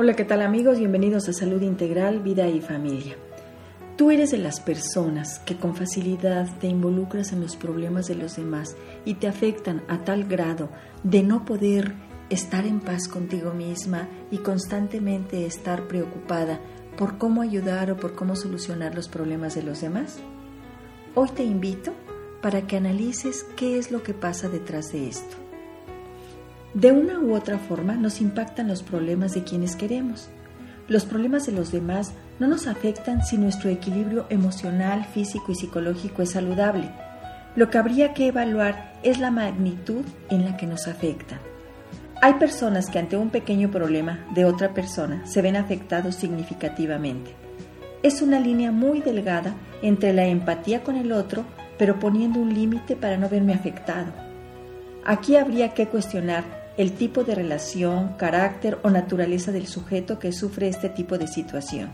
Hola, ¿qué tal amigos? Bienvenidos a Salud Integral, Vida y Familia. Tú eres de las personas que con facilidad te involucras en los problemas de los demás y te afectan a tal grado de no poder estar en paz contigo misma y constantemente estar preocupada por cómo ayudar o por cómo solucionar los problemas de los demás. Hoy te invito para que analices qué es lo que pasa detrás de esto. De una u otra forma nos impactan los problemas de quienes queremos. Los problemas de los demás no nos afectan si nuestro equilibrio emocional, físico y psicológico es saludable. Lo que habría que evaluar es la magnitud en la que nos afectan. Hay personas que ante un pequeño problema de otra persona se ven afectados significativamente. Es una línea muy delgada entre la empatía con el otro, pero poniendo un límite para no verme afectado. Aquí habría que cuestionar el tipo de relación, carácter o naturaleza del sujeto que sufre este tipo de situación.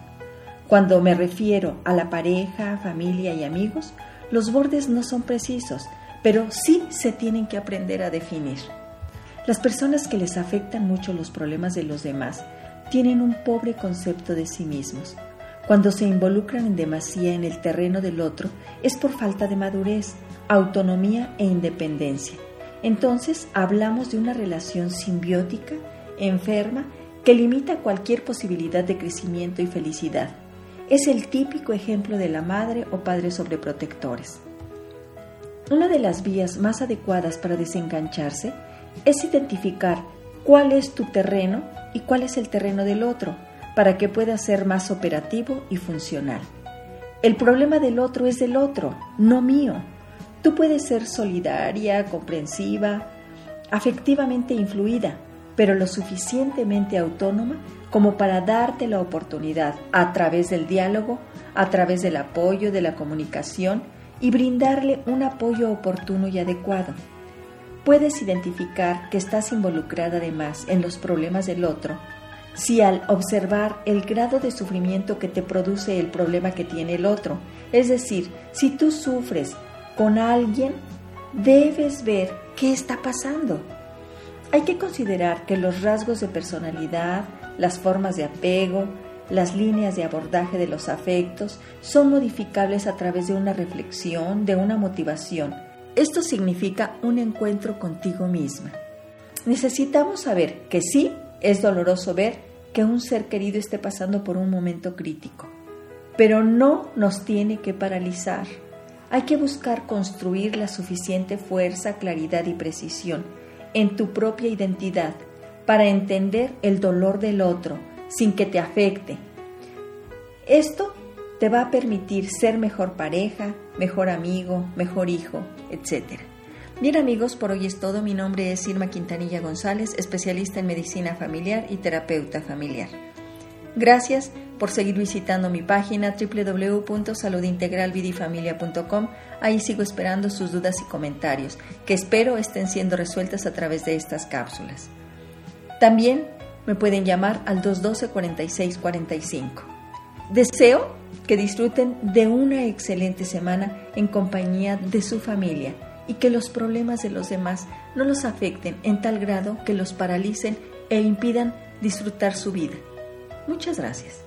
Cuando me refiero a la pareja, familia y amigos, los bordes no son precisos, pero sí se tienen que aprender a definir. Las personas que les afectan mucho los problemas de los demás tienen un pobre concepto de sí mismos. Cuando se involucran en demasía en el terreno del otro es por falta de madurez, autonomía e independencia entonces hablamos de una relación simbiótica, enferma, que limita cualquier posibilidad de crecimiento y felicidad. Es el típico ejemplo de la madre o padre sobreprotectores. Una de las vías más adecuadas para desengancharse es identificar cuál es tu terreno y cuál es el terreno del otro, para que pueda ser más operativo y funcional. El problema del otro es del otro, no mío. Tú puedes ser solidaria, comprensiva, afectivamente influida, pero lo suficientemente autónoma como para darte la oportunidad a través del diálogo, a través del apoyo, de la comunicación y brindarle un apoyo oportuno y adecuado. Puedes identificar que estás involucrada además en los problemas del otro si al observar el grado de sufrimiento que te produce el problema que tiene el otro, es decir, si tú sufres con alguien, debes ver qué está pasando. Hay que considerar que los rasgos de personalidad, las formas de apego, las líneas de abordaje de los afectos son modificables a través de una reflexión, de una motivación. Esto significa un encuentro contigo misma. Necesitamos saber que sí es doloroso ver que un ser querido esté pasando por un momento crítico, pero no nos tiene que paralizar hay que buscar construir la suficiente fuerza, claridad y precisión en tu propia identidad para entender el dolor del otro sin que te afecte. Esto te va a permitir ser mejor pareja, mejor amigo, mejor hijo, etc. Bien amigos, por hoy es todo. Mi nombre es Irma Quintanilla González, especialista en medicina familiar y terapeuta familiar. Gracias por seguir visitando mi página www.saludintegralvidifamilia.com. Ahí sigo esperando sus dudas y comentarios, que espero estén siendo resueltas a través de estas cápsulas. También me pueden llamar al 212-4645. Deseo que disfruten de una excelente semana en compañía de su familia y que los problemas de los demás no los afecten en tal grado que los paralicen e impidan disfrutar su vida. Muchas gracias.